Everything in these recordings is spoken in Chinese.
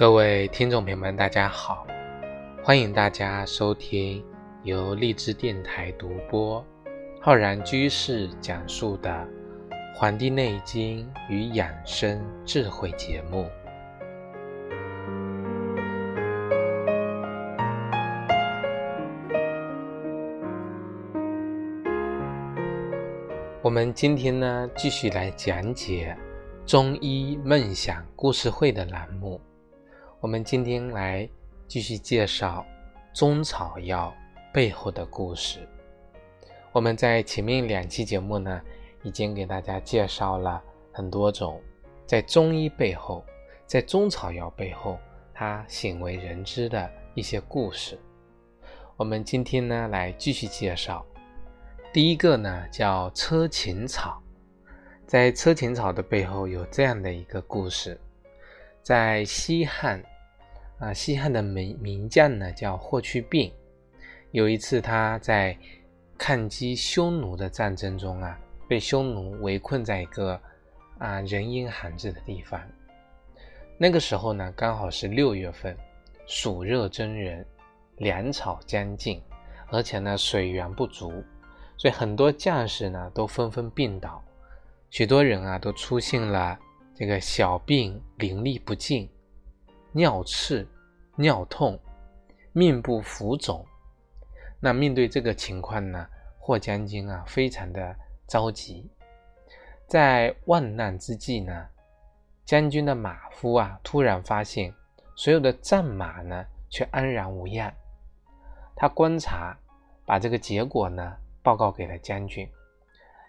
各位听众朋友们，大家好！欢迎大家收听由荔枝电台独播、浩然居士讲述的《黄帝内经与养生智慧》节目。我们今天呢，继续来讲解中医梦想故事会的栏目。我们今天来继续介绍中草药背后的故事。我们在前面两期节目呢，已经给大家介绍了很多种在中医背后、在中草药背后它鲜为人知的一些故事。我们今天呢，来继续介绍第一个呢，叫车前草。在车前草的背后有这样的一个故事，在西汉。啊，西汉的名名将呢叫霍去病。有一次他在抗击匈奴的战争中啊，被匈奴围困在一个啊人烟罕至的地方。那个时候呢，刚好是六月份，暑热蒸人，粮草将尽，而且呢水源不足，所以很多将士呢都纷纷病倒，许多人啊都出现了这个小病淋漓不尽。尿赤、尿痛、面部浮肿，那面对这个情况呢，霍将军啊，非常的着急。在万难之际呢，将军的马夫啊，突然发现所有的战马呢，却安然无恙。他观察，把这个结果呢，报告给了将军。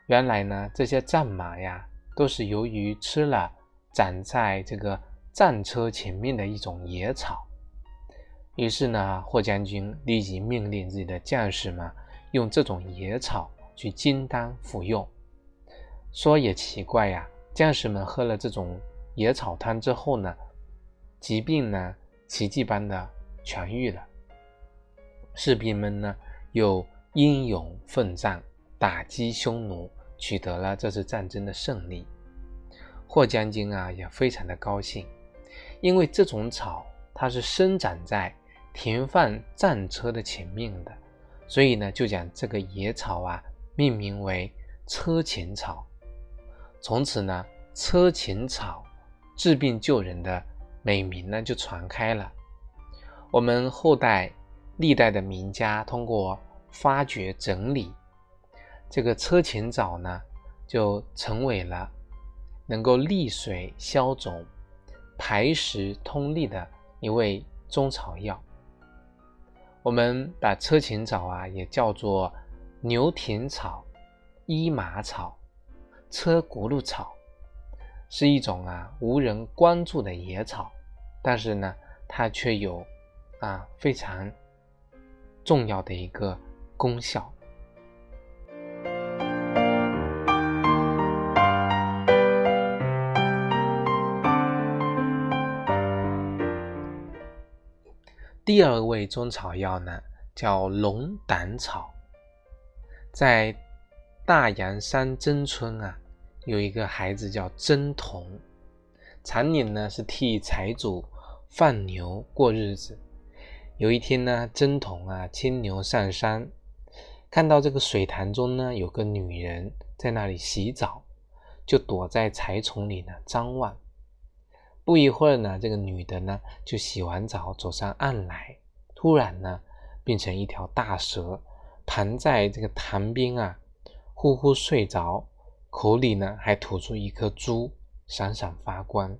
原来呢，这些战马呀，都是由于吃了长在这个。战车前面的一种野草，于是呢，霍将军立即命令自己的将士们用这种野草去金丹服用。说也奇怪呀，将士们喝了这种野草汤之后呢，疾病呢奇迹般的痊愈了，士兵们呢又英勇奋战，打击匈奴，取得了这次战争的胜利。霍将军啊也非常的高兴。因为这种草它是生长在停放战车的前面的，所以呢就将这个野草啊命名为车前草。从此呢，车前草治病救人的美名呢就传开了。我们后代历代的名家通过发掘整理，这个车前草呢就成为了能够利水消肿。排石通利的一味中草药，我们把车前草啊也叫做牛田草、伊麻草、车轱辘草，是一种啊无人关注的野草，但是呢，它却有啊非常重要的一个功效。第二味中草药呢，叫龙胆草。在大洋山真村啊，有一个孩子叫真童，常年呢是替财主放牛过日子。有一天呢，真童啊牵牛上山，看到这个水潭中呢有个女人在那里洗澡，就躲在柴丛里呢张望。不一会儿呢，这个女的呢就洗完澡走上岸来，突然呢变成一条大蛇，盘在这个潭边啊，呼呼睡着，口里呢还吐出一颗珠，闪闪发光。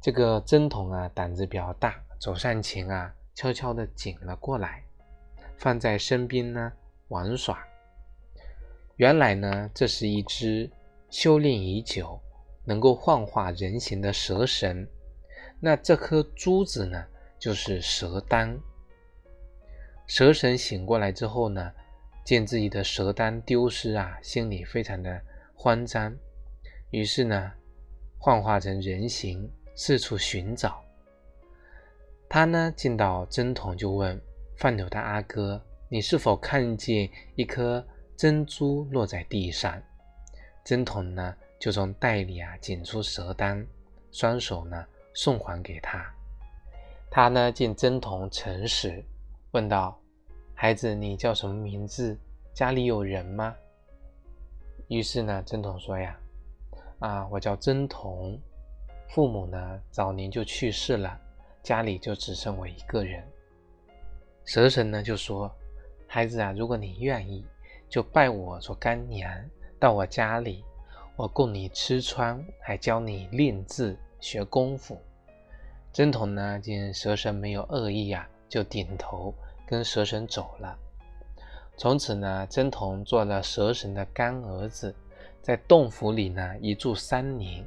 这个针筒啊胆子比较大，走上前啊，悄悄地捡了过来，放在身边呢玩耍。原来呢这是一只修炼已久。能够幻化人形的蛇神，那这颗珠子呢，就是蛇丹。蛇神醒过来之后呢，见自己的蛇丹丢失啊，心里非常的慌张，于是呢，幻化成人形四处寻找。他呢见到针筒，就问放牛的阿哥：“你是否看见一颗珍珠落在地上？”针筒呢？就从袋里啊捡出蛇丹，双手呢送还给他。他呢见真童诚实，问道：“孩子，你叫什么名字？家里有人吗？”于是呢，真童说：“呀，啊，我叫真童，父母呢早年就去世了，家里就只剩我一个人。”蛇神呢就说：“孩子啊，如果你愿意，就拜我做干娘，到我家里，我供你吃穿，还教你练字学功夫。”真童呢见蛇神没有恶意啊，就点头跟蛇神走了。从此呢，真童做了蛇神的干儿子，在洞府里呢一住三年。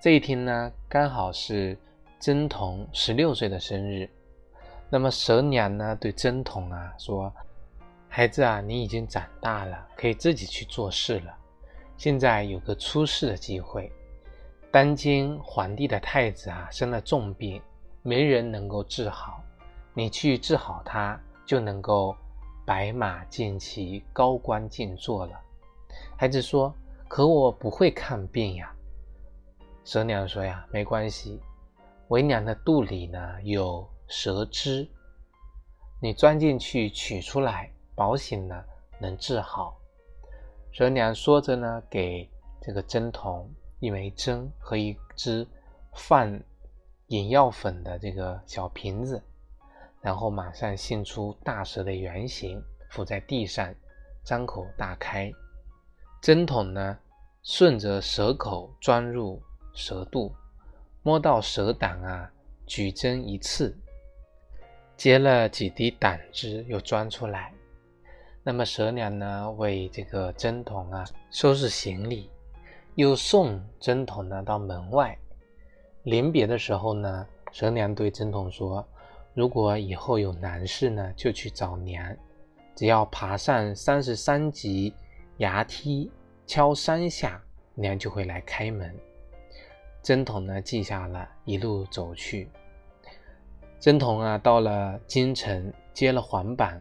这一天呢，刚好是真童十六岁的生日。那么蛇娘呢对真童啊说：“孩子啊，你已经长大了，可以自己去做事了。现在有个出世的机会，当今皇帝的太子啊生了重病，没人能够治好，你去治好他，就能够。”白马进骑，高官进坐了。孩子说：“可我不会看病呀。”蛇娘说：“呀，没关系，为娘的肚里呢有蛇汁，你钻进去取出来，保险呢能治好。”蛇娘说着呢，给这个针筒一枚针和一只放眼药粉的这个小瓶子。然后马上现出大蛇的原形，伏在地上，张口大开。针筒呢，顺着蛇口钻入蛇肚，摸到蛇胆啊，举针一刺，接了几滴胆汁，又钻出来。那么蛇娘呢，为这个针筒啊收拾行李，又送针筒呢到门外。临别的时候呢，蛇娘对针筒说。如果以后有难事呢，就去找娘。只要爬上三十三级崖梯，敲三下，娘就会来开门。针筒呢，记下了，一路走去。针筒啊，到了京城，接了黄榜，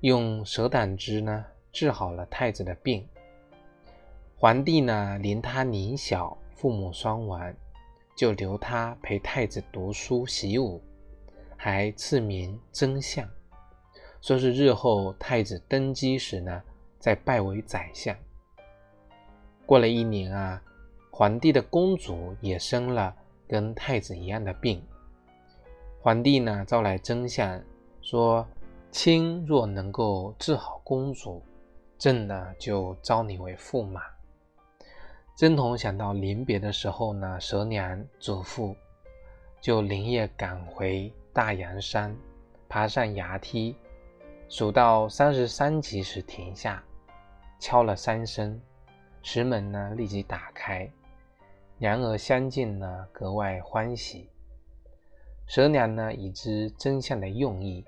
用蛇胆汁呢治好了太子的病。皇帝呢，怜他年小，父母双亡，就留他陪太子读书习武。还赐名真相，说是日后太子登基时呢，再拜为宰相。过了一年啊，皇帝的公主也生了跟太子一样的病。皇帝呢招来真相，说：“卿若能够治好公主，朕呢就招你为驸马。”真童想到临别的时候呢，蛇娘嘱咐，就连夜赶回。大阳山，爬上崖梯，数到三十三级时停下，敲了三声，石门呢立即打开，娘儿相见呢格外欢喜。蛇娘呢已知真相的用意，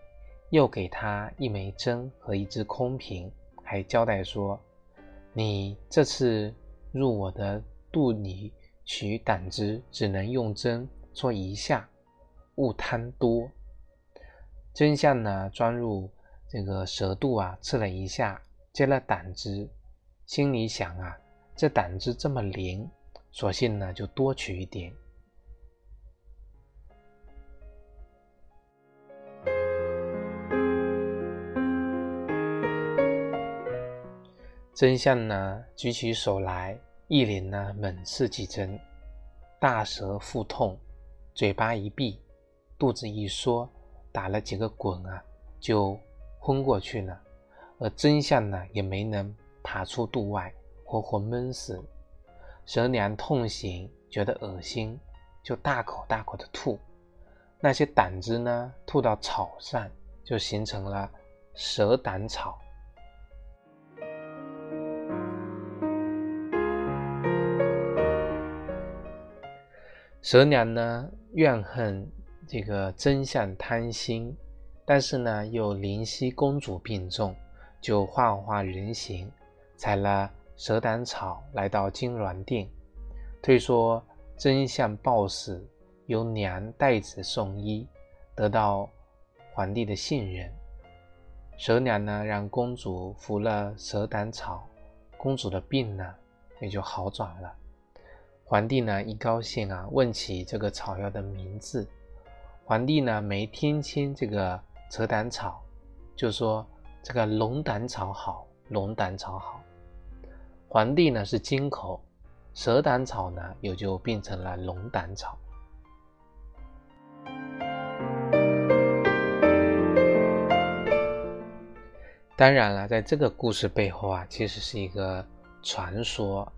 又给他一枚针和一只空瓶，还交代说：“你这次入我的肚里取胆汁，只能用针戳一下。”勿贪多，真相呢？钻入这个蛇肚啊，刺了一下，接了胆汁，心里想啊，这胆汁这么灵，索性呢就多取一点。真相呢，举起手来，一脸呢猛刺几针，大蛇腹痛，嘴巴一闭。肚子一缩，打了几个滚啊，就昏过去了。而真相呢，也没能爬出肚外，活活闷死。蛇娘痛醒，觉得恶心，就大口大口的吐。那些胆汁呢，吐到草上，就形成了蛇胆草。蛇娘呢，怨恨。这个真相贪心，但是呢，又灵犀公主病重，就幻化人形，采了蛇胆草，来到金銮殿，推说真相暴死，由娘代子送医，得到皇帝的信任。蛇娘呢，让公主服了蛇胆草，公主的病呢也就好转了。皇帝呢一高兴啊，问起这个草药的名字。皇帝呢没听清这个蛇胆草，就说这个龙胆草好，龙胆草好。皇帝呢是金口，蛇胆草呢也就变成了龙胆草。当然了，在这个故事背后啊，其实是一个传说。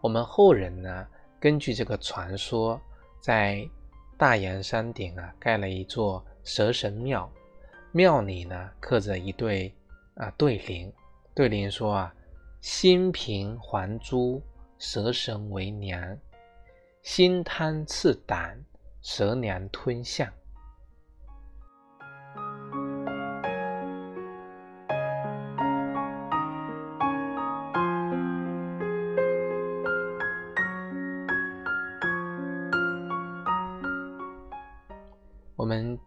我们后人呢，根据这个传说，在大阳山顶啊，盖了一座蛇神庙，庙里呢刻着一对啊对联，对联说啊。心平还珠，蛇神为娘；心贪赐胆，蛇娘吞象。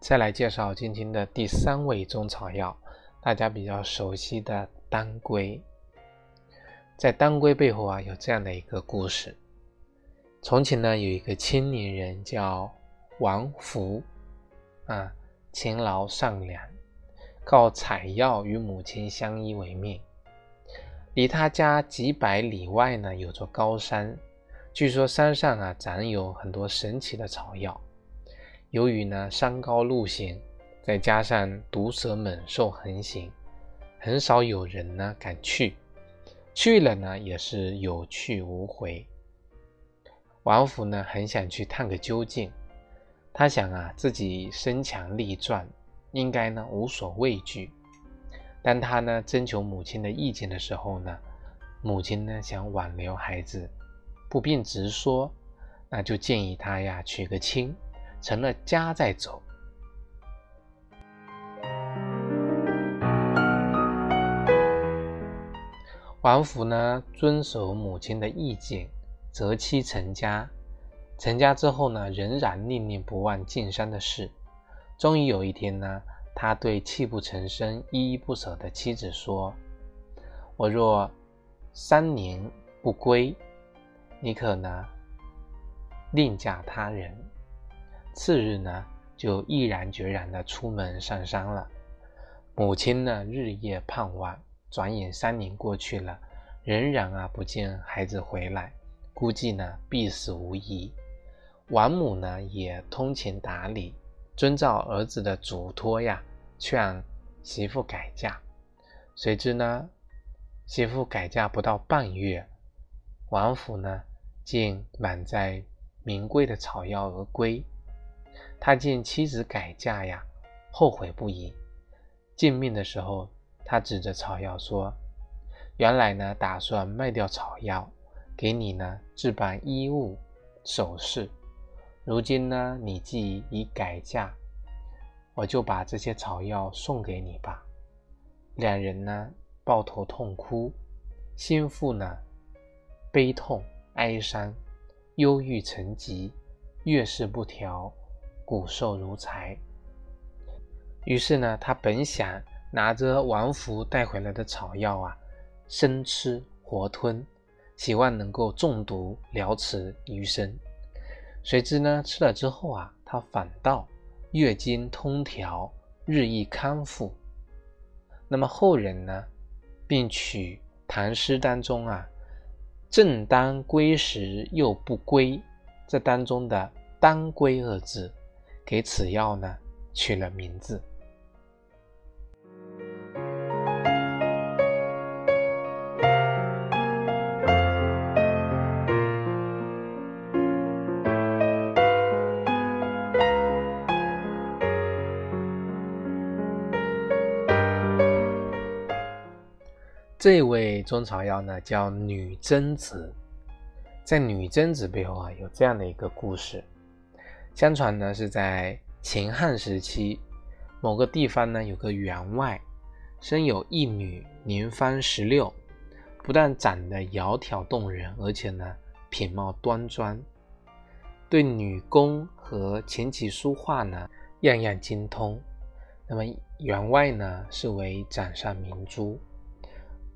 再来介绍今天的第三味中草药，大家比较熟悉的当归。在当归背后啊，有这样的一个故事。从前呢，有一个青年人叫王福，啊，勤劳善良，靠采药与母亲相依为命。离他家几百里外呢，有座高山，据说山上啊，长有很多神奇的草药。由于呢，山高路险，再加上毒蛇猛兽横行，很少有人呢敢去。去了呢，也是有去无回。王府呢，很想去探个究竟。他想啊，自己身强力壮，应该呢无所畏惧。当他呢征求母亲的意见的时候呢，母亲呢想挽留孩子，不便直说，那就建议他呀娶个亲，成了家再走。王福呢，遵守母亲的意见，择妻成家。成家之后呢，仍然念念不忘进山的事。终于有一天呢，他对泣不成声、依依不舍的妻子说：“我若三年不归，你可呢另嫁他人。”次日呢，就毅然决然的出门上山了。母亲呢，日夜盼望。转眼三年过去了，仍然啊不见孩子回来，估计呢必死无疑。王母呢也通情达理，遵照儿子的嘱托呀，劝媳妇改嫁。谁知呢，媳妇改嫁不到半月，王府呢竟满载名贵的草药而归。他见妻子改嫁呀，后悔不已。见面的时候。他指着草药说：“原来呢，打算卖掉草药，给你呢置办衣物、首饰。如今呢，你既已改嫁，我就把这些草药送给你吧。”两人呢抱头痛哭，心腹呢悲痛哀伤，忧郁成疾，月事不调，骨瘦如柴。于是呢，他本想。拿着王福带回来的草药啊，生吃活吞，希望能够中毒了此余生。谁知呢，吃了之后啊，他反倒月经通调，日益康复。那么后人呢，并取唐诗当中啊“正当归时又不归”这当中的“当归”二字，给此药呢取了名字。这味中草药呢，叫女贞子。在女贞子背后啊，有这样的一个故事。相传呢，是在秦汉时期，某个地方呢，有个员外，生有一女，年方十六，不但长得窈窕动人，而且呢，品貌端庄，对女工和琴棋书画呢，样样精通。那么员外呢，是为掌上明珠。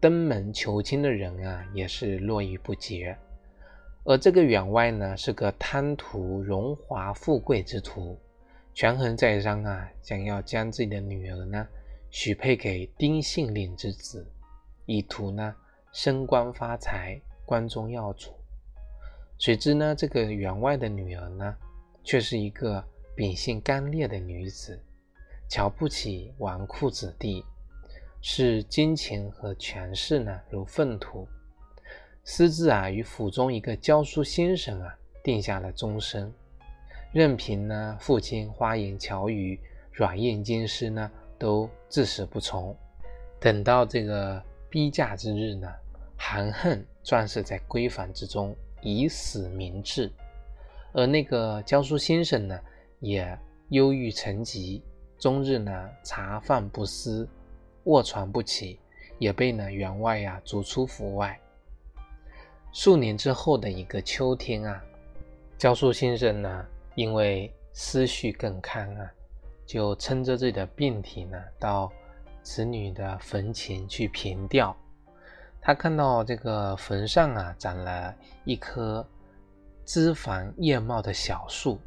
登门求亲的人啊，也是络绎不绝。而这个员外呢，是个贪图荣华富贵之徒，权衡再三啊，想要将自己的女儿呢许配给丁姓令之子，以图呢升官发财，关中耀祖。谁知呢，这个员外的女儿呢，却是一个秉性刚烈的女子，瞧不起纨绔子弟，视金钱和权势呢如粪土，私自啊与府中一个教书先生啊定下了终身，任凭呢父亲花言巧语、软硬兼施呢，都至死不从。等到这个逼嫁之日呢，含恨壮士在闺房之中。以死明志，而那个教书先生呢，也忧郁成疾，终日呢茶饭不思，卧床不起，也被呢员外呀逐出府外。数年之后的一个秋天啊，教书先生呢，因为思绪更堪啊，就撑着自己的病体呢，到子女的坟前去凭吊。他看到这个坟上啊，长了一棵枝繁叶茂的小树，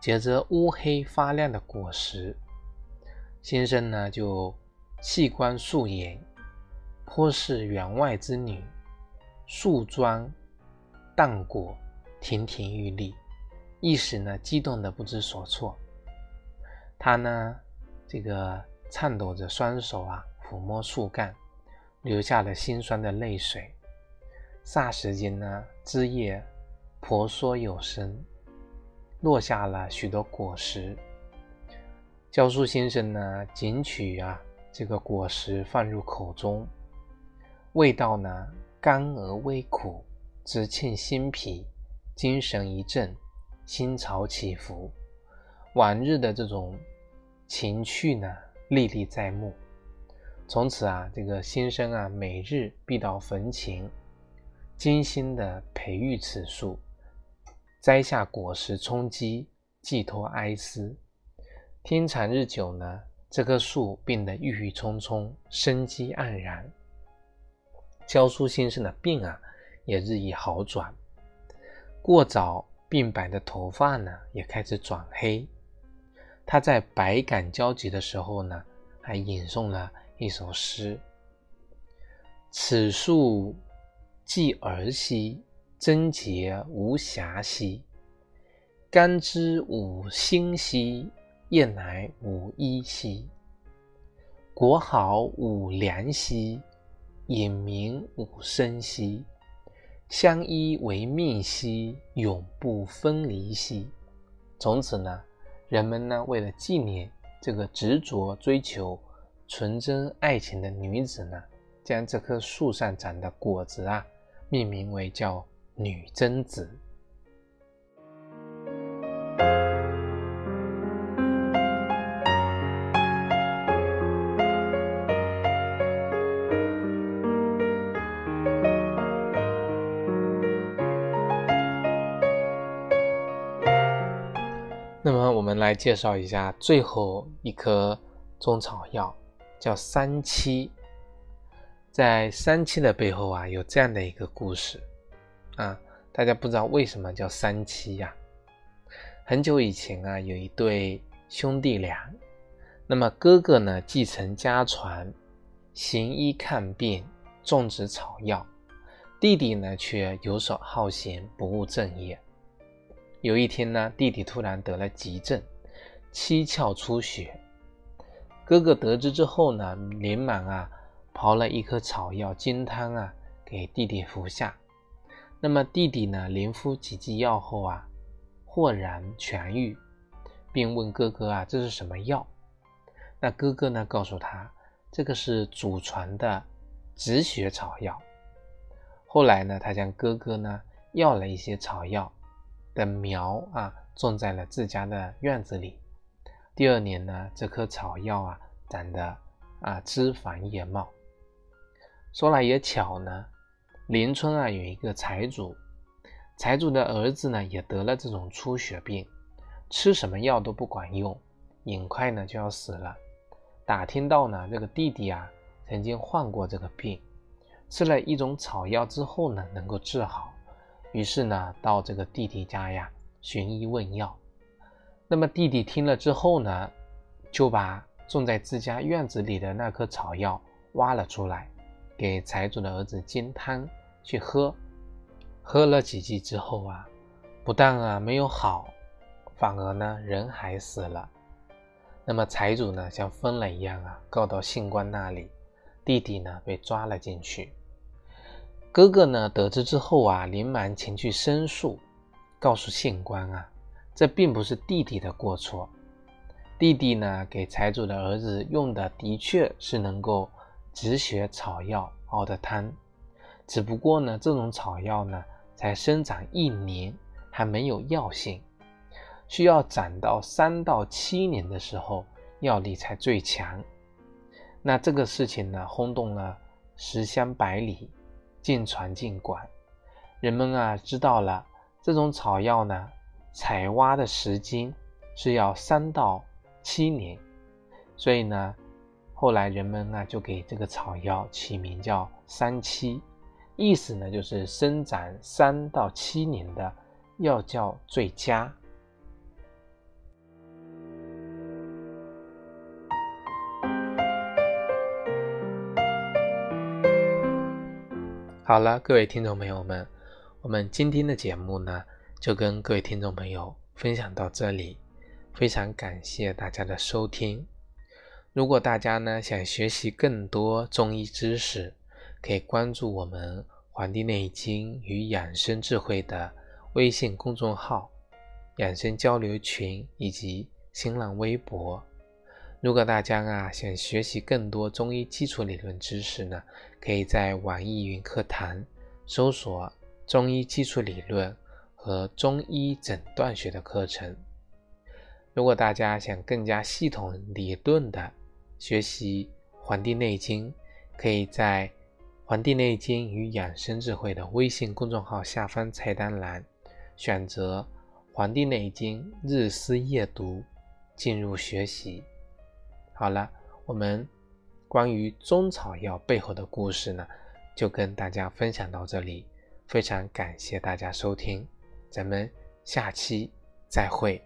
结着乌黑发亮的果实。先生呢，就细观树颜，颇是员外之女，树桩荡果，亭亭玉立，一时呢，激动的不知所措。他呢，这个颤抖着双手啊，抚摸树干。流下了心酸的泪水，霎时间呢，枝叶婆娑有声，落下了许多果实。教书先生呢，捡取啊这个果实放入口中，味道呢甘而微苦，直沁心脾，精神一振，心潮起伏，往日的这种情趣呢，历历在目。从此啊，这个新生啊，每日必到坟前，精心的培育此树，摘下果实充饥，寄托哀思。天长日久呢，这棵树变得郁郁葱葱，生机盎然。教书先生的病啊，也日益好转。过早病白的头发呢，也开始转黑。他在百感交集的时候呢，还吟诵了。一首诗：此树既儿兮，贞洁无瑕兮；甘之五心兮，燕乃吾衣兮。国好吾良兮，隐民吾生兮。相依为命兮，永不分离兮。从此呢，人们呢，为了纪念这个执着追求。纯真爱情的女子呢，将这棵树上长的果子啊，命名为叫女贞子。那么，我们来介绍一下最后一颗中草药。叫三七，在三七的背后啊，有这样的一个故事啊，大家不知道为什么叫三七呀？很久以前啊，有一对兄弟俩，那么哥哥呢继承家传，行医看病，种植草药，弟弟呢却游手好闲，不务正业。有一天呢，弟弟突然得了急症，七窍出血。哥哥得知之后呢，连忙啊刨了一颗草药金汤啊给弟弟服下。那么弟弟呢，连服几剂药后啊，豁然痊愈，并问哥哥啊这是什么药？那哥哥呢告诉他，这个是祖传的止血草药。后来呢，他将哥哥呢要了一些草药的苗啊，种在了自家的院子里。第二年呢，这棵草药啊长得啊枝繁叶茂。说来也巧呢，邻村啊有一个财主，财主的儿子呢也得了这种出血病，吃什么药都不管用，很快呢就要死了。打听到呢，这个弟弟啊曾经患过这个病，吃了一种草药之后呢能够治好，于是呢到这个弟弟家呀寻医问药。那么弟弟听了之后呢，就把种在自家院子里的那棵草药挖了出来，给财主的儿子煎汤去喝。喝了几剂之后啊，不但啊没有好，反而呢人还死了。那么财主呢像疯了一样啊，告到县官那里，弟弟呢被抓了进去。哥哥呢得知之后啊，连忙前去申诉，告诉县官啊，这并不是弟弟的过错。弟弟呢给财主的儿子用的的确是能够止血草药熬的汤，只不过呢这种草药呢才生长一年，还没有药性，需要长到三到七年的时候药力才最强。那这个事情呢轰动了十乡百里。进传进馆，人们啊知道了这种草药呢，采挖的时间是要三到七年，所以呢，后来人们呢就给这个草药起名叫三七，意思呢就是生长三到七年的药效最佳。好了，各位听众朋友们，我们今天的节目呢，就跟各位听众朋友分享到这里，非常感谢大家的收听。如果大家呢想学习更多中医知识，可以关注我们《黄帝内经与养生智慧》的微信公众号、养生交流群以及新浪微博。如果大家啊想学习更多中医基础理论知识呢，可以在网易云课堂搜索“中医基础理论”和“中医诊断学”的课程。如果大家想更加系统理论的学习《黄帝内经》，可以在《黄帝内经与养生智慧》的微信公众号下方菜单栏选择《黄帝内经日思夜读》，进入学习。好了，我们关于中草药背后的故事呢，就跟大家分享到这里。非常感谢大家收听，咱们下期再会。